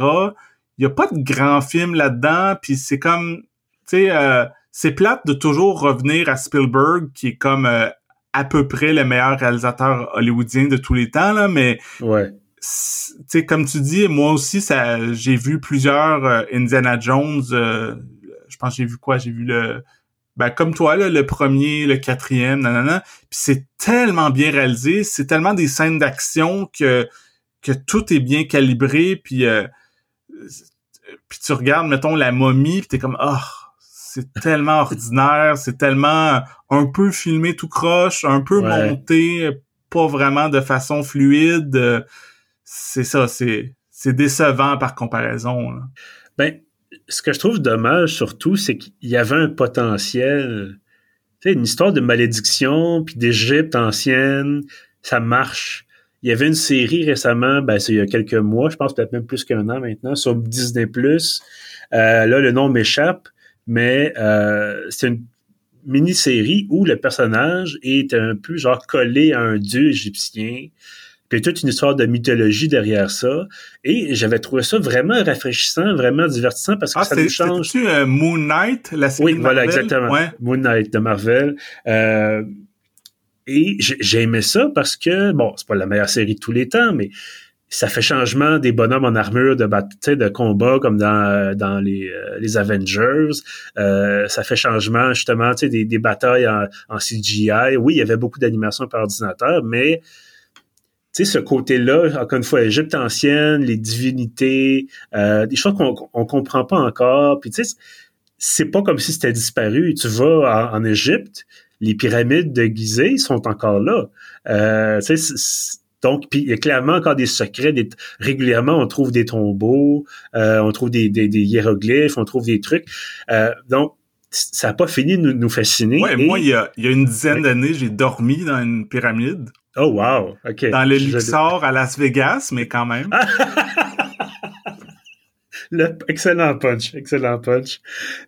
il y a pas de grand film là-dedans, puis c'est comme, tu sais, euh, c'est plate de toujours revenir à Spielberg, qui est comme euh, à peu près le meilleur réalisateur hollywoodien de tous les temps, là, mais... Ouais. Tu sais, comme tu dis, moi aussi, ça, j'ai vu plusieurs euh, Indiana Jones. je pense que j'ai vu quoi? J'ai vu le... Ben, comme toi, là, le premier, le quatrième, nanana. Puis c'est tellement bien réalisé, c'est tellement des scènes d'action que que tout est bien calibré, puis puis tu regardes, mettons, la momie, puis t'es comme, oh, c'est tellement ordinaire, c'est tellement un peu filmé tout croche, un peu monté, pas vraiment de façon fluide. C'est ça, c'est c'est décevant par comparaison. Ben, ce que je trouve dommage surtout, c'est qu'il y avait un potentiel. Tu sais, une histoire de malédiction, puis d'Égypte ancienne, ça marche. Il y avait une série récemment, ben, il y a quelques mois, je pense peut-être même plus qu'un an maintenant, sur Disney+. Euh, là, le nom m'échappe, mais euh, c'est une mini-série où le personnage est un peu genre collé à un dieu égyptien. Puis toute une histoire de mythologie derrière ça. Et j'avais trouvé ça vraiment rafraîchissant, vraiment divertissant parce que ah, ça nous change. C'est euh, Moon Knight, la série Oui, voilà, exactement. Moon Knight de Marvel. Euh, et j'ai aimé ça parce que, bon, c'est pas la meilleure série de tous les temps, mais ça fait changement des bonhommes en armure de de combat comme dans, dans les, euh, les Avengers. Euh, ça fait changement justement des, des batailles en, en, CGI. Oui, il y avait beaucoup d'animation par ordinateur, mais tu sais, ce côté-là, encore une fois, l'Égypte ancienne, les divinités, euh, des choses qu'on on comprend pas encore. Puis tu sais, c'est pas comme si c'était disparu. Tu vas en, en Égypte, les pyramides de Gizeh sont encore là. Euh, donc, puis il y a clairement encore des secrets. Des, régulièrement, on trouve des tombeaux, euh, on trouve des, des, hiéroglyphes, on trouve des trucs. Euh, donc, ça n'a pas fini de nous, fasciner. Ouais, moi, il y, a, il y a une dizaine d'années, j'ai dormi dans une pyramide. Oh, wow! OK. Dans le Luxor à Las Vegas, mais quand même. excellent punch, excellent punch.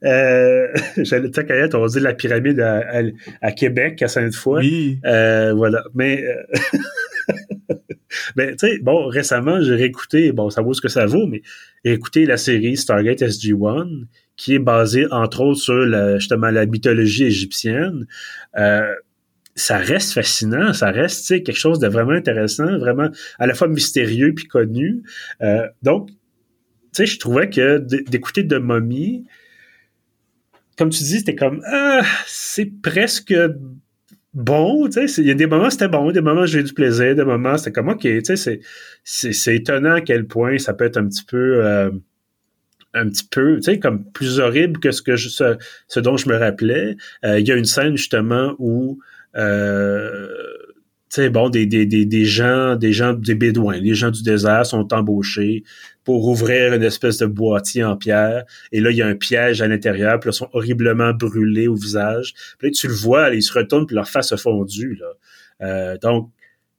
Euh, J'allais te on dit la pyramide à, Québec, à Sainte-Foy. Oui. Euh, voilà. Mais, euh, mais tu sais, bon, récemment, j'ai réécouté, bon, ça vaut ce que ça vaut, mais réécouté la série Stargate SG-1, qui est basée, entre autres, sur la, justement la mythologie égyptienne. Euh, ça reste fascinant, ça reste quelque chose de vraiment intéressant, vraiment à la fois mystérieux puis connu. Euh, donc, tu sais, je trouvais que d'écouter de Mommy, comme tu dis, c'était comme, ah, c'est presque bon, tu sais, il y a des moments c'était bon, des moments j'ai du plaisir, des moments c'était comme, ok, tu sais, c'est étonnant à quel point ça peut être un petit peu, euh, un petit peu, tu sais, comme plus horrible que ce que je, ce, dont je me rappelais. Euh, il y a une scène justement où euh, tu sais, bon, des, des, des, des gens, des gens, des bédouins, les gens du désert sont embauchés pour ouvrir une espèce de boîtier en pierre. Et là, il y a un piège à l'intérieur, puis là, ils sont horriblement brûlés au visage. Puis là, tu le vois, ils se retournent, puis leur face a fondu, là. Euh, donc,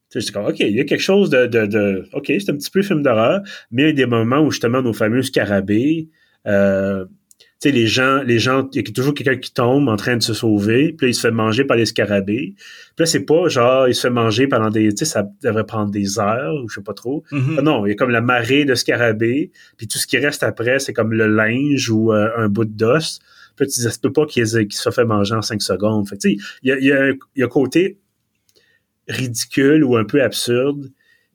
sais, comme, OK, il y a quelque chose de, de, de OK, c'est un petit peu film d'horreur, mais il y a des moments où, justement, nos fameux scarabées, euh, sais, les gens, les gens, il y a toujours quelqu'un qui tombe en train de se sauver, puis là, il se fait manger par les scarabées. Puis là, c'est pas genre, il se fait manger pendant des, tu sais, ça devrait prendre des heures, ou je sais pas trop. Mm-hmm. Ah non, il y a comme la marée de scarabées, puis tout ce qui reste après, c'est comme le linge ou euh, un bout d'os. Puis là, tu dis, ça peut pas qu'il se fait manger en cinq secondes. Fait tu sais, il y a, y a, a côté ridicule ou un peu absurde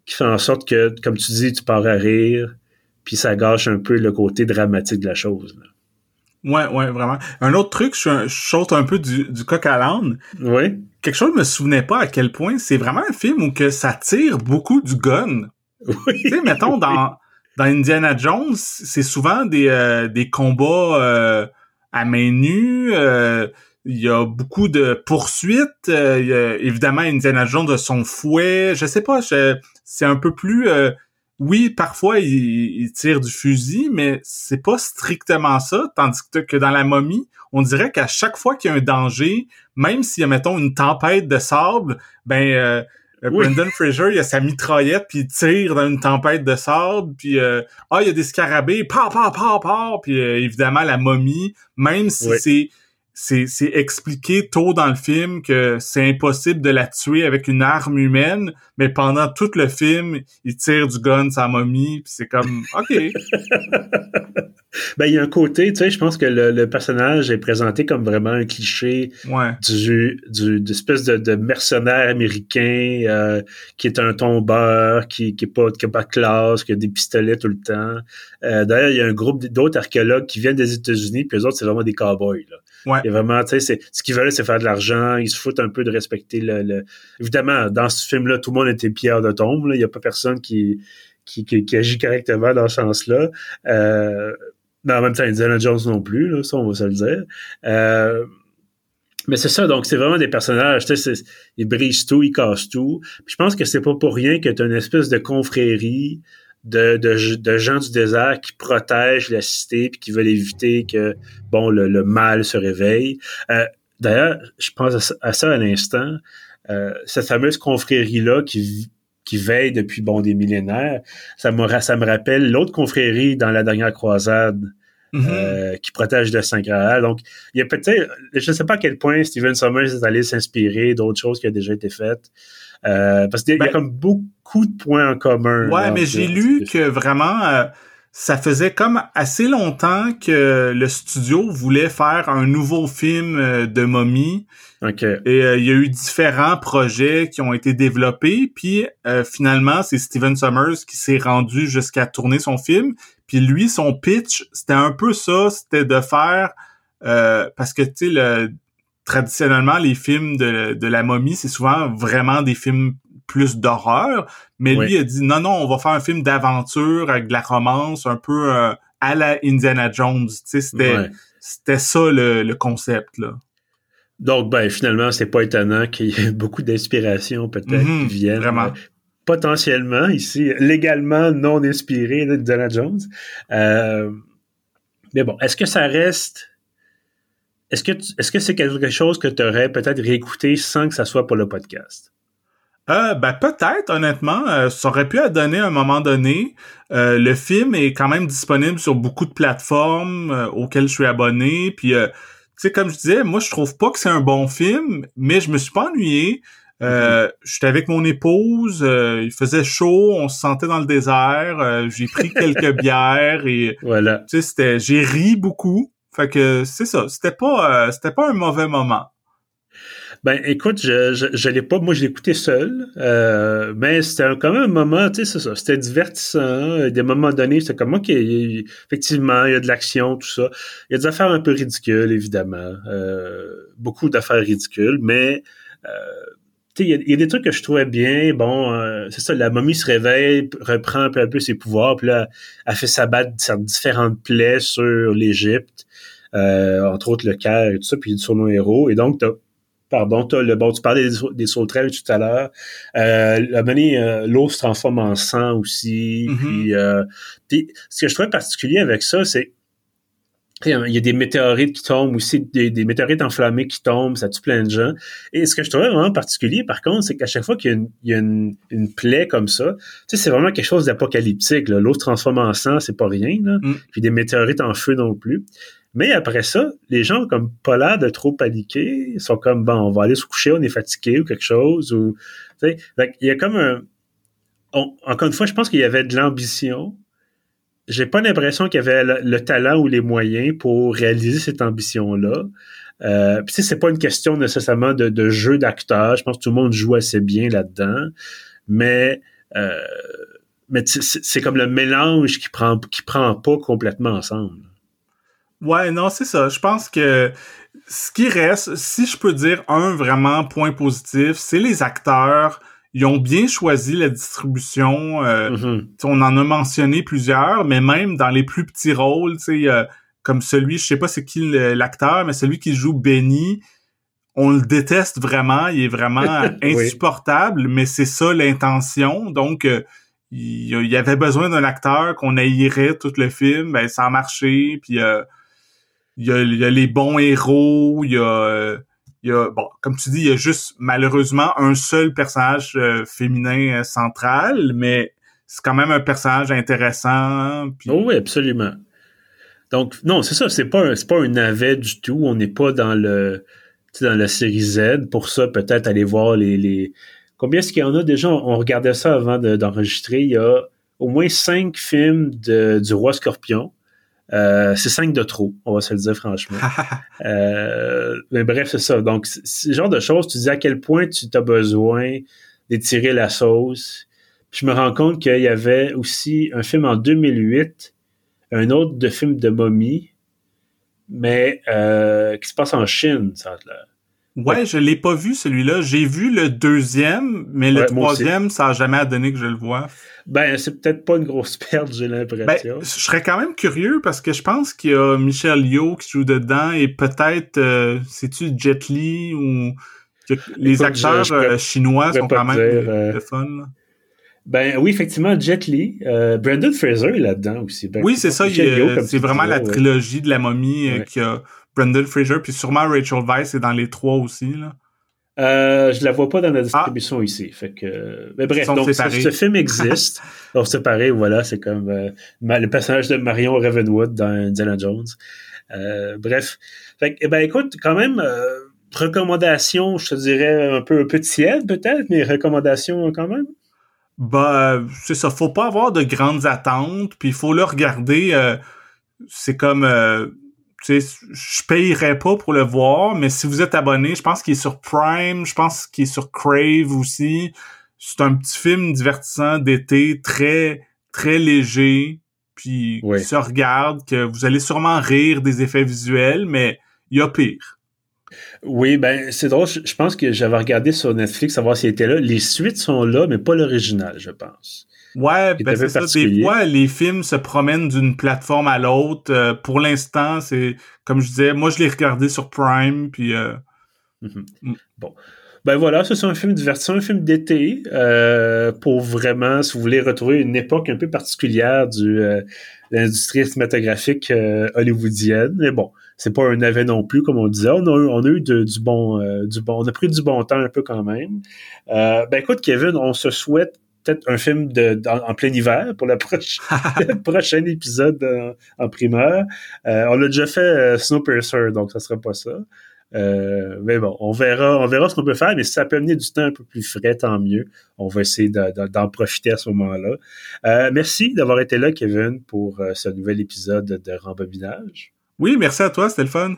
qui fait en sorte que, comme tu dis, tu pars à rire, puis ça gâche un peu le côté dramatique de la chose. Là. Ouais, ouais, vraiment. Un autre truc, je, saute un peu du, du coq à l'âne. Oui. Quelque chose, je me souvenais pas à quel point c'est vraiment un film où que ça tire beaucoup du gun. Oui. Tu sais, mettons, dans, dans Indiana Jones, c'est souvent des, euh, des combats euh, à main nue. Euh, il y a beaucoup de poursuites. il y a, évidemment, Indiana Jones de son fouet. Je sais pas, c'est un peu plus oui, parfois il, tire du fusil, mais c'est pas strictement ça. Tandis que dans la momie, on dirait qu'à chaque fois qu'il y a un danger, même s'il y a mettons une tempête de sable, ben euh, euh, Brendan Fraser, il a sa mitraillette puis il tire dans une tempête de sable, puis euh, ah il y a des scarabées, pa pa pa pa, puis évidemment la momie, même si c'est c'est expliqué tôt dans le film que c'est impossible de la tuer avec une arme humaine, mais pendant tout le film, il tire du gun sa momie, puis c'est comme OK. ben il y a un côté, tu sais, je pense que le, personnage est présenté comme vraiment un cliché du du d'espèce de, de mercenaire américain euh, qui est un tombeur, qui qui est pas qui a pas de classe, qui a des pistolets tout le temps. Euh, d'ailleurs, il y a un groupe d'autres archéologues qui viennent des États-Unis, puis les autres c'est vraiment des cowboys là. Ouais. Et vraiment, tu sais, ce qu'ils veulent, c'est faire de l'argent. Ils se foutent un peu de respecter le. Évidemment, dans ce film-là, tout le monde était pierre de tombe. Il n'y a pas personne qui, qui, qui, agit correctement dans ce sens-là. Euh, mais en même temps, Indiana Jones non plus, là, ça, on va se le dire. Euh, mais c'est ça, donc c'est vraiment des personnages, tu sais, ils brisent tout, ils cassent tout. Puis je pense que c'est pas pour rien que tu une espèce de confrérie de, de, de, gens du désert qui protègent la cité puis qui veulent éviter que bon le, le mal se réveille. Euh, D'ailleurs, je pense à, ça à l'instant. Euh, cette fameuse confrérie-là qui, qui veille depuis bon des millénaires, ça me, ça me rappelle l'autre confrérie dans la dernière croisade. Mm-hmm. Euh, qui protège le Saint Graal. Donc, il y a peut-être, je ne sais pas à quel point Steven Summers est allé s'inspirer d'autres choses qui ont déjà été faites. Euh, parce qu'il y a ben comme beaucoup de points en commun. Ouais, mais j'ai lu que vraiment, euh, ça faisait comme assez longtemps que le studio voulait faire un nouveau film euh, de momie. Okay. Et il y a eu différents projets qui ont été développés. Puis finalement, c'est Steven Summers qui s'est rendu jusqu'à tourner son film. Puis lui, son pitch, c'était un peu ça, c'était de faire... parce que, tu sais, le traditionnellement, les films de, de la momie, c'est souvent vraiment des films plus d'horreur. Mais lui a dit non, non, on va faire un film d'aventure avec de la romance, un peu euh, à la Indiana Jones. C'était c'était ça le, concept là. Donc ben finalement, c'est pas étonnant qu'il y ait beaucoup d'inspiration peut-être mm-hmm. qui viennent. Vraiment. Euh, potentiellement ici, légalement non inspiré d'Indiana Jones. Euh, mais bon, est-ce que ça reste est-ce que est-ce que c'est quelque chose que tu aurais peut-être réécouté sans que ça soit pour le podcast? Euh, ben peut-être, honnêtement, euh, ça aurait pu donner à un moment donné. Euh, le film est quand même disponible sur beaucoup de plateformes euh, auxquelles je suis abonné. Puis, tu sais, comme je disais, moi je trouve pas que c'est un bon film, mais je me suis pas ennuyé. Mm-hmm. J'étais avec mon épouse, il faisait chaud, on se sentait dans le désert. j'ai pris quelques bières et voilà. Tu sais, c'était, j'ai ri beaucoup. Fait que c'est ça. C'était pas, euh, c'était pas un mauvais moment. Ben, écoute, je, je, je l'ai pas, moi je l'ai écouté seul, euh, mais c'était quand même un moment, tu sais, c'est ça, c'était divertissant. Des moments donnés, c'était comme, ok, effectivement, il y a de l'action, tout ça. Il y a des affaires un peu ridicules, évidemment. Euh, beaucoup d'affaires ridicules, mais euh, il y, a des trucs que je trouvais bien. Bon, euh, c'est ça, la momie se réveille, reprend un peu, un peu ses pouvoirs, puis là, elle fait s'abattre différentes plaies sur l'Égypte, euh, entre autres le Caire et tout ça, puis sur nos héros. Et donc, t'as, pardon, t'as le bon, tu parlais des, des sauterelles tout à l'heure. Euh, euh, l'eau se transforme en sang aussi. Mm-hmm. Puis, euh, puis, ce que je trouvais particulier avec ça, c'est il y a des météorites qui tombent aussi, des, météorites enflammées qui tombent, ça tue plein de gens. Et ce que je trouvais vraiment particulier, par contre, c'est qu'à chaque fois qu'il y a, une, plaie comme ça, tu sais, c'est vraiment quelque chose d'apocalyptique. L'eau se transforme en sang, c'est pas rien. Là. Mm. Puis des météorites en feu non plus. Mais après ça, les gens ont comme pas l'air de trop paniquer. Ils sont comme, bon, on va aller se coucher, on est fatigué ou quelque chose. Ou, il y a comme un... encore une fois, je pense qu'il y avait de l'ambition, j'ai pas l'impression qu'il y avait le, talent ou les moyens pour réaliser cette ambition-là. Euh, Puis c'est pas une question nécessairement de, jeu d'acteur. Je pense que tout le monde joue assez bien là-dedans, mais euh, mais c'est comme le mélange qui prend qui prend pas complètement ensemble. Ouais, non, c'est ça. Je pense que ce qui reste, si je peux dire un vraiment point positif, c'est les acteurs ils ont bien choisi la distribution. Euh, mm-hmm. On en a mentionné plusieurs, mais même dans les plus petits rôles, euh, comme celui, je sais pas c'est qui l'acteur, mais celui qui joue Benny, on le déteste vraiment. Il est vraiment insupportable, mais c'est ça l'intention. Donc, euh, il, y avait besoin d'un acteur qu'on haïrait tout le film. Ben, ça a marché. Puis, il y, a, les bons héros. Il y a y a, bon, comme tu dis, il y a juste malheureusement un seul personnage euh, féminin euh, central, mais c'est quand même un personnage intéressant. Oh oui, absolument. Donc, non, c'est ça, c'est pas, un, pas un navet du tout. On n'est pas dans le dans la série Z. Pour ça, peut-être aller voir les. les... Combien est-ce qu'il y en a? Déjà? On regardait ça avant d'enregistrer. il y a au moins cinq films de, du Roi Scorpion. Euh, c'est cinq de trop, on va se le dire franchement. euh, mais bref, c'est ça. Donc, ce genre de choses, tu dis à quel point tu as besoin d'étirer la sauce. je me rends compte qu'il y avait aussi un film en 2008 un autre de film de momie, mais euh, qui se passe en Chine, ça. Ouais, je l'ai pas vu celui-là. J'ai vu le deuxième, mais le troisième, ça a jamais donné que je le vois. Ben, c'est peut-être pas une grosse perte, j'ai l'impression. Ben, je serais quand même curieux parce que je pense qu'il y a Michel Yeoh qui joue dedans et peut-être, euh, c'est-tu Jet Li ou les acteurs euh, chinois sont quand même de fun. Là. Ben oui, effectivement, Jet Li. Euh, Brandon Fraser est là-dedans aussi. Ben, oui, c'est ça. C'est vraiment la trilogie de la momie euh, qui a Brandon Fraser, puis sûrement Rachel Weisz est dans les trois aussi. Là. Euh, je la vois pas dans la distribution ah. ici. Fait que, mais bref, donc ce, film existe. Donc séparé, voilà, c'est comme euh, le personnage de Marion Ravenwood dans Indiana Jones. Euh, bref, fait que, eh ben écoute, quand même, recommandations, je te dirais un peu un peu tiède peut-être, mais recommandations quand même. Bah, c'est ça. Faut pas avoir de grandes attentes, puis il faut le regarder. Euh, c'est comme, euh, je payerais pas pour le voir, mais si vous êtes abonné, je pense qu'il est sur Prime, je pense qu'il est sur Crave aussi. C'est un petit film divertissant d'été, très, très léger, puis qui se regarde, que vous allez sûrement rire des effets visuels, mais il y a pire. Oui, ben c'est drôle. Je, pense que j'avais regardé sur Netflix savoir s'il était là. Les suites sont là, mais pas l'original, je pense. Ouais, ben c'est ça. Des fois, les films se promènent d'une plateforme à l'autre. Euh, pour l'instant, c'est comme je disais, moi je l'ai regardé sur Prime, puis. Euh, mhm. mm. Bon. Ben voilà, c'est un film divertissant, un film d'été euh, pour vraiment, si vous voulez retrouver une époque un peu particulière du de l'industrie cinématographique hollywoodienne. Mais bon, c'est pas un navet non plus, comme on disait. On a eu, on a eu du bon, euh, du bon, on a pris du bon temps un peu quand même. Euh, ben écoute, Kevin, on se souhaite peut-être un film de, en, plein hiver pour le, prochain épisode en, primeur. Euh, on a déjà fait Snowpiercer, donc ça sera pas ça. mais bon, on verra, on verra ce qu'on peut faire, mais si ça peut amener du temps un peu plus frais, tant mieux. On va essayer d'en profiter à ce moment-là. merci d'avoir été là, Kevin, pour ce nouvel épisode de Rembobinage. Oui, merci à toi, c'était le fun.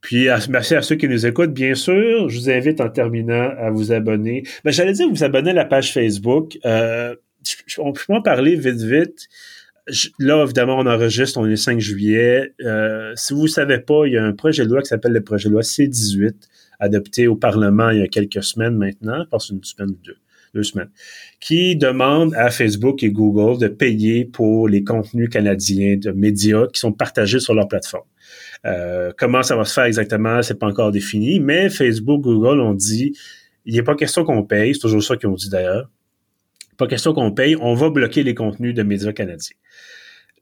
Puis merci à ceux qui nous écoutent. Bien sûr, je vous invite en terminant à vous abonner. Ben, J'allais dire vous abonner à la page Facebook. Euh, on peut en parler vite, vite. là, évidemment, on enregistre, on est le 5 juillet. Euh, si vous ne savez pas, il y a un projet de loi qui s'appelle le projet de loi C-18, adopté au Parlement il y a quelques semaines maintenant, je pense une semaine ou deux deux semaines, qui demande à Facebook et Google de payer pour les contenus canadiens de médias qui sont partagés sur leur plateforme. Euh, comment ça va se faire exactement, c'est pas encore défini, mais Facebook, Google ont dit, il n'est pas question qu'on paye, c'est toujours ça qu'ils ont dit d'ailleurs, pas question qu'on paye, on va bloquer les contenus de médias canadiens.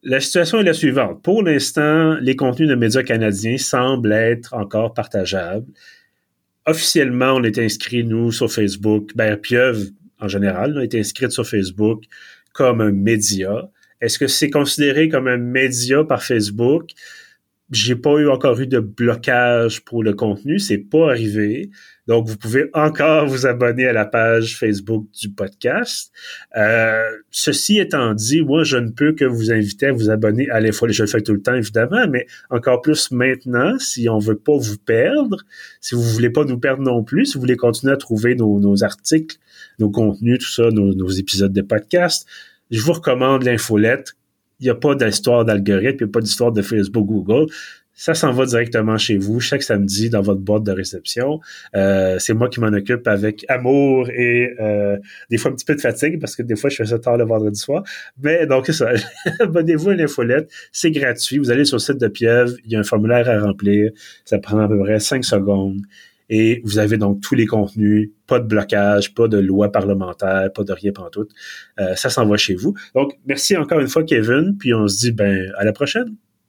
La situation est la suivante. Pour l'instant, les contenus de médias canadiens semblent être encore partageables officiellement, on est inscrit, nous, sur Facebook. Ben, Pieuvre, en général, on est inscrite sur Facebook comme un média. Est-ce que c'est considéré comme un média par Facebook? J'ai pas eu encore eu de blocage pour le contenu, c'est pas arrivé. Donc, vous pouvez encore vous abonner à la page Facebook du podcast. Euh, ceci étant dit, moi, je ne peux que vous inviter à vous abonner à fois. Je le fais tout le temps, évidemment, mais encore plus maintenant, si on veut pas vous perdre, si vous voulez pas nous perdre non plus, si vous voulez continuer à trouver nos, articles, nos contenus, tout ça, nos, nos épisodes de podcast, je vous recommande l'infolette il n'y a pas d'histoire d'algorithme, il n'y a pas d'histoire de Facebook, Google ça s'en va directement chez vous chaque samedi dans votre boîte de réception. Euh, c'est moi qui m'en occupe avec amour et euh, des fois un petit peu de fatigue parce que des fois je fais ça tard le vendredi soir. Mais donc c'est ça. Abonnez-vous à l'infolette, c'est gratuit. Vous allez sur le site de Pieuvre, il y a un formulaire à remplir. Ça prend à peu près cinq secondes. Et vous avez donc tous les contenus, pas de blocage, pas de loi parlementaire, pas de rien tout. Euh, ça s'en va chez vous. Donc, merci encore une fois, Kevin, puis on se dit ben à la prochaine.